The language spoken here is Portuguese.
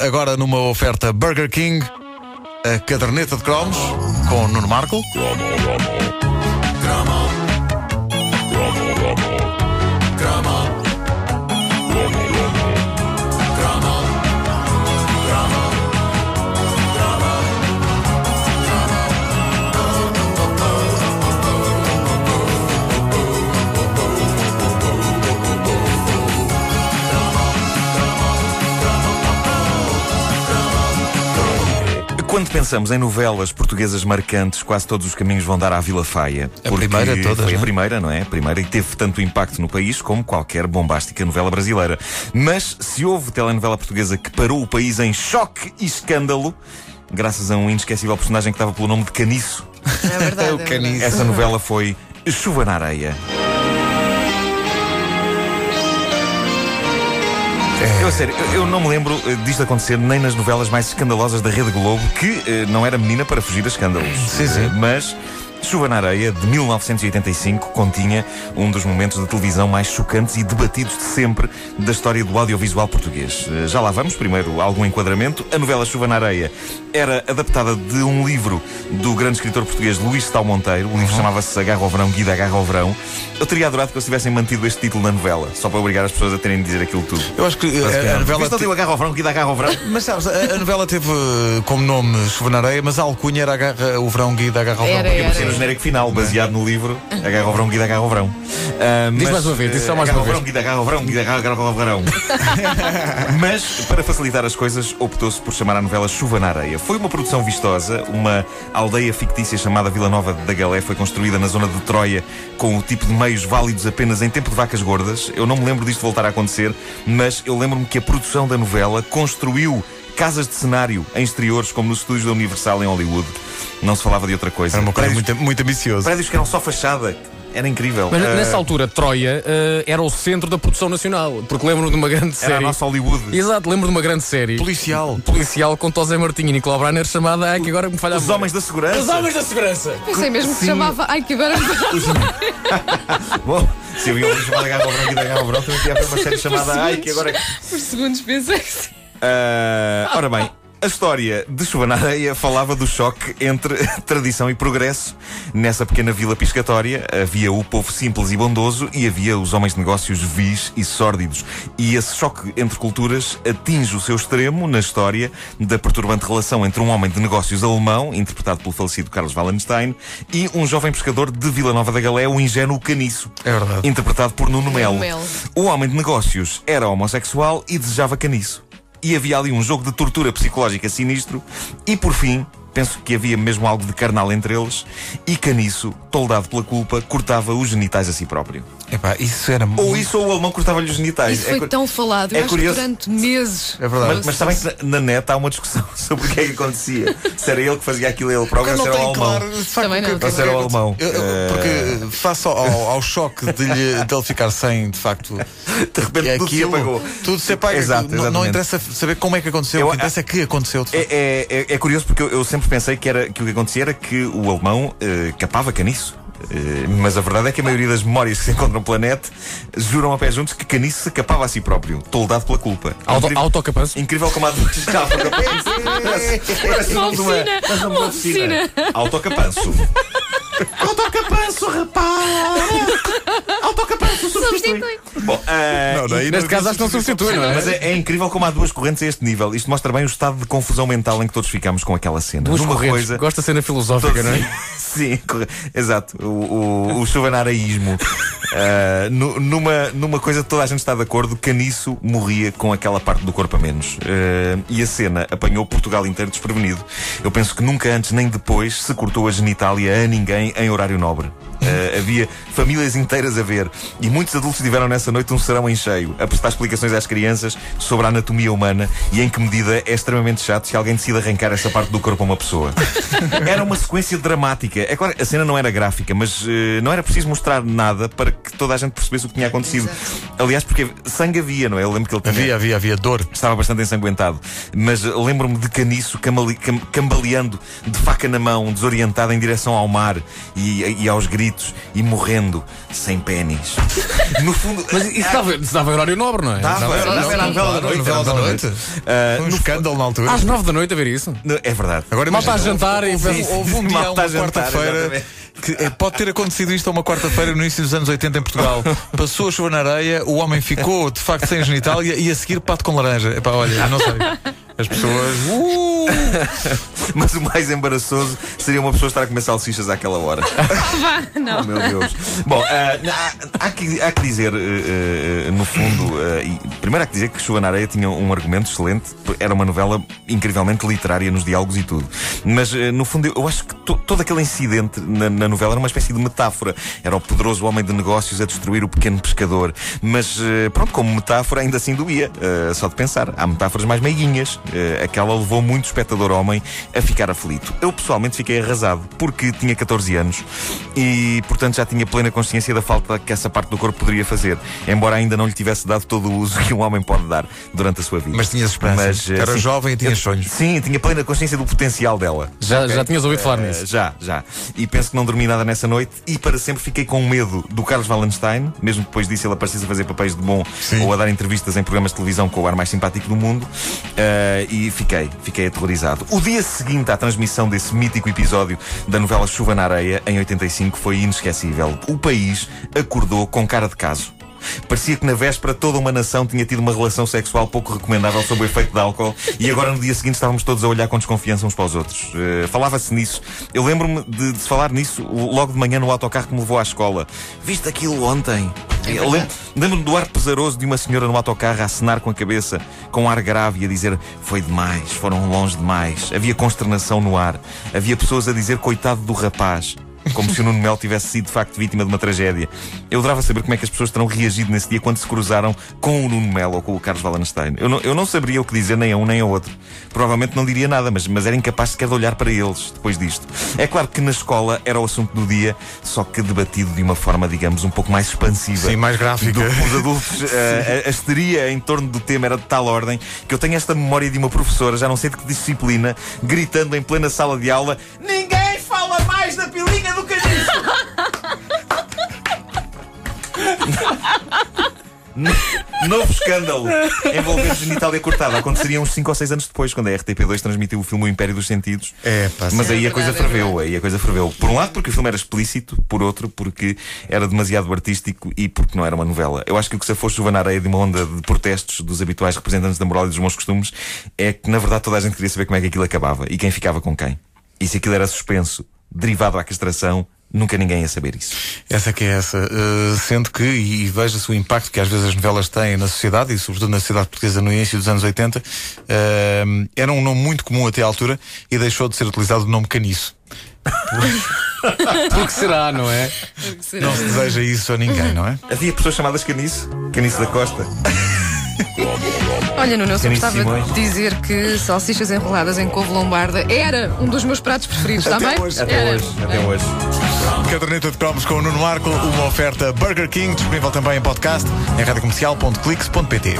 Agora numa oferta Burger King, a caderneta de cromos com Nuno Marco. Quando pensamos em novelas portuguesas marcantes, quase todos os caminhos vão dar à Vila Faia. A primeira de todas, Foi não a é? primeira, não é? A primeira e teve tanto impacto no país como qualquer bombástica novela brasileira. Mas se houve telenovela portuguesa que parou o país em choque e escândalo, graças a um inesquecível personagem que estava pelo nome de Caniço, É verdade. É o é caniço. essa novela foi Chuva na Areia. Eu, a sério, eu, eu não me lembro eh, disto acontecer nem nas novelas mais escandalosas da Rede Globo, que eh, não era menina para fugir a escândalos. Sim, sim. Eh, mas Chuva na Areia, de 1985, continha um dos momentos de televisão mais chocantes e debatidos de sempre da história do audiovisual português. Eh, Já lá vamos, primeiro algum enquadramento. A novela Chuva na Areia era adaptada de um livro do grande escritor português Luís Tal Monteiro. O livro chamava-se Agarra ao Verão, Guida Agarra ao Verão. Eu teria adorado que eles tivessem mantido este título na novela, só para obrigar as pessoas a terem de dizer aquilo tudo. Eu acho que eh, Parece que a, não. novela. Viste, não te- deu Agarra ao Verão, Guida Agarra ao Verão. Mas sabes, a, a novela teve eh, como nome Chuva na Areia, mas a alcunha era agarra, o verão guida agarra ao verão. Era, Porque era. No genérico final, baseado no livro Agarra ao Verão, Guida Agarra ao Verão. Ah, Diz mas, mais uma vez, diz só mais agarra uma ao vez. Verão, Guida Agarra ao Verão, Guida Agarra ao Verão. Mas, para facilitar as coisas, optou-se por chamar a novela Chuva na Areia. Foi uma produção vistosa, uma aldeia fictícia chamada Vila Nova da Galé foi construída na zona de Troia com o tipo de meios válidos apenas em tempo de vacas gordas. Eu não me lembro disto voltar a acontecer, mas eu lembro-me que a produção da novela construiu casas de cenário em exteriores, como nos estúdios da Universal em Hollywood. Não se falava de outra coisa. Era uma coisa prédios, muito, muito ambiciosa. prédios que eram só fachada. Era incrível. Mas Ah, nessa altura, Troia eh, era o centro da produção nacional. Porque lembro-me de uma grande era série. a nossa Hollywood. Exato, lembro de uma grande série. Policial. policial com Tosé Martinho e Nicolau Braner chamada. Ai, que agora me falha a Os homens da segurança. Os homens da segurança! Pensei mesmo que se chamava. Ai, que agora. Bom, se havia um livro chamado Agarra ao Branco e da Agarra ao Branco, podia haver uma série chamada Ai, que agora. Por segundos pensei que Ah, ora bem. A história de Chuva na Areia falava do choque entre tradição e progresso. Nessa pequena vila piscatória havia o povo simples e bondoso e havia os homens de negócios vis e sórdidos. E esse choque entre culturas atinge o seu extremo na história da perturbante relação entre um homem de negócios alemão, interpretado pelo falecido Carlos Wallenstein, e um jovem pescador de Vila Nova da Galé, o ingênuo Caniço. É verdade. Interpretado por Nuno Melo. Melo. O homem de negócios era homossexual e desejava caniço. E havia ali um jogo de tortura psicológica sinistro. E por fim, penso que havia mesmo algo de carnal entre eles. E Caniço, toldado pela culpa, cortava os genitais a si próprio. Epá, isso era Ou muito. isso ou o alemão cortava-lhe os genitais. Isso foi cu- tão falado. é Eu acho que curioso. durante meses. É verdade. Mas, mas que na, na net há uma discussão sobre o que é que acontecia. Se era ele que fazia aquilo ele próprio, ou se era o alemão. claro, de facto, Também não. se era o alemão. Eu- Eh, Porque face ao, ao choque de, lhe, de ele ficar sem, de facto, De repente é tudo se aquilo, apagou. tudo se apaga. Exato, não, não interessa saber como é que aconteceu, Eu- o que interessa é que aconteceu. É, é- é- é curioso porque eu, eu sempre pensei que, era, que o que acontecia era que o alemão eh, capava caniço. Eh, mas a verdade é que a maioria das memórias que se encontram pela net juram a pé juntos que Caniço se capava a si próprio, toldado pela culpa. Auto, Incrível- autocapanço. Incrível como há duas Parece uma- oficina, uma uma oficina. Autocapanço. Autocapanço, rapaz! Autocapanço substitui. Bom, ah, Não, daí Neste caso, acho que não substitui, não é? mas é, é incrível como há duas correntes a este nível. Isto mostra bem o estado de confusão mental em que todos ficamos com aquela cena. Duas Numa correntes. coisa. Gosta de cena filosófica, não é? Sim, exato. O, o, o chuvanaraísmo. Nu- numa, numa coisa que toda a gente está de acordo, Caniço morria com aquela parte do corpo a menos. Ah, e a cena apanhou Portugal inteiro desprevenido. Eu penso que nunca antes nem depois se cortou a genitália a ninguém em horário nobre. Ah, havia famílias inteiras a ver e muitos adultos tiveram nessa noite um serão em cheio a prestar explicações às crianças sobre a anatomia humana e em que medida é extremamente chato se alguém decide arrancar essa parte do corpo a uma pessoa. Era uma sequência dramática. É claro, a cena não era gráfica, mas eh, não era preciso mostrar nada para que toda a gente percebesse o que tinha acontecido. Aliás, porque sangue havia, não é? Eu lembro que ele tinha, Havia, havia, havia dor. estava bastante ensanguentado. Mas eh, lembro-me de Caniço camali- cam- cambaleando de faca na mão, desorientado em direção ao mar e, e aos gritos e morrendo sem pênis. No fundo, Mas isso dava, isso dava horário nobre, não é? Dava, Não, era- dava, era a novela da noite. novela da noite. Foi um no- escândalo na altura. Às nove da noite a ver isso. no- É verdade. Agora Mal está a jantar e houve, um dia, uma quarta-feira. Que é, pode ter acontecido isto a uma quarta-feira no início dos anos 80 em Portugal. Passou a chuva na areia, o homem ficou de facto sem genital e, a seguir pato com laranja. Olha, não sei. As pessoas. Uh, Mas o mais embaraçoso seria uma pessoa estar a comer salsichas àquela hora. Não. Oh, meu Deus. Bom, ah, há, há que, há que dizer, eh, no fundo, e primeiro há que dizer que Chuva na Areia tinha um argumento excelente, era uma novela incrivelmente literária nos diálogos e tudo. Mas, no fundo, eu, eu acho que to- todo aquele incidente na, na novela era uma espécie de metáfora. Era o poderoso homem de negócios a destruir o pequeno pescador. Mas, pronto, como metáfora, ainda assim doía. só de pensar. Há metáforas mais meiguinhas. Eh, aquela levou muito espectador homem a ficar aflito. Eu, pessoalmente, fiquei arrasado, porque tinha 14 anos e, portanto, já tinha plena consciência da falta que essa parte do corpo poderia fazer, embora ainda não lhe tivesse dado todo o uso que um homem pode dar durante a sua vida. Mas tinhas esperança. Mas, eh, Era sim, jovem e tinhas eu- sonhos. Sim, tinha plena consciência do potencial dela. Já, já tinhas ouvido falar Eh, nisso. já, já. E penso que não dormi nada nessa noite e para sempre fiquei com medo do Carlos Wallenstein, mesmo depois disso ele aparecesse a fazer papéis de bom Sim. ou a dar entrevistas em programas de televisão com o ar mais simpático do mundo. Eh, e fiquei, fiquei aterrorizado. O dia seguinte à transmissão desse mítico episódio da novela Chuva na Areia, em 85, foi inesquecível. O país acordou com cara de caso. Parecia que na véspera toda uma nação tinha tido uma relação sexual pouco recomendável sob o efeito de álcool e agora no dia seguinte estávamos todos a olhar com desconfiança uns para os outros. Eh, Falava-se nisso. Eu lembro-me de, de se falar nisso logo de manhã no autocarro que me levou à escola. Viste aquilo ontem? Eu lembro- Lembro-me do ar pesaroso de uma senhora no autocarro a acenar com a cabeça, com um ar grave e a dizer foi demais, foram longe demais. Havia consternação no ar. Havia pessoas a dizer coitado do rapaz. Como se o Nuno Melo tivesse sido de facto vítima de uma tragédia. Eu adorava saber como é que as pessoas terão reagido nesse dia quando se cruzaram com o Nuno Melo ou com o Carlos Wallenstein. Eu não, eu não saberia o que dizer nem a um nem ao outro. Provavelmente não diria nada, mas, mas era incapaz sequer de olhar para eles depois disto. É claro que na escola era o assunto do dia, só que debatido de uma forma, digamos, um pouco mais expansiva. Sim, mais gráfica. Do os adultos. eh, a, a histeria em torno do tema era de tal ordem que eu tenho esta memória de uma professora, já não sei de que disciplina, gritando em plena sala de aula: Ninguém No- Novo escândalo envolvendo genitália cortada. Aconteceria uns 5 ou 6 anos depois, quando a RTP2 transmitiu o filme O Império dos Sentidos. É, pá, Mas aí É a coisa verdade, é ferveu, aí a coisa ferveu. Por um lado, porque o filme era explícito, por outro, porque era demasiado artístico e porque não era uma novela. Eu acho que o que se fosse chuva na areia de uma onda de protestos dos habituais representantes da moral e dos bons costumes é que, na verdade, toda a gente queria saber como é que aquilo acabava e quem ficava com quem. E se aquilo era suspenso, derivado à castração, nunca ninguém ia saber isso. Essa que é essa. Uh, sendo que, e, e veja-se o impacto que às vezes as novelas têm na sociedade, e sobretudo na sociedade portuguesa no início dos anos 80, uh, era um nome muito comum até à altura e deixou de ser utilizado o nome caniço. Porque será, não é? Não se deseja isso a ninguém, não é? Havia pessoas chamadas Caniço, Caniço da Costa. Olha, Nuno, eu só gostava Simões. de dizer que salsichas enroladas em couve lombarda era um dos meus pratos preferidos, está bem? Até Era. hoje, até hoje. Caderneta de cromos com o Nuno Marco, uma oferta Burger King, disponível também em podcast em radiocomercial.clix.pt.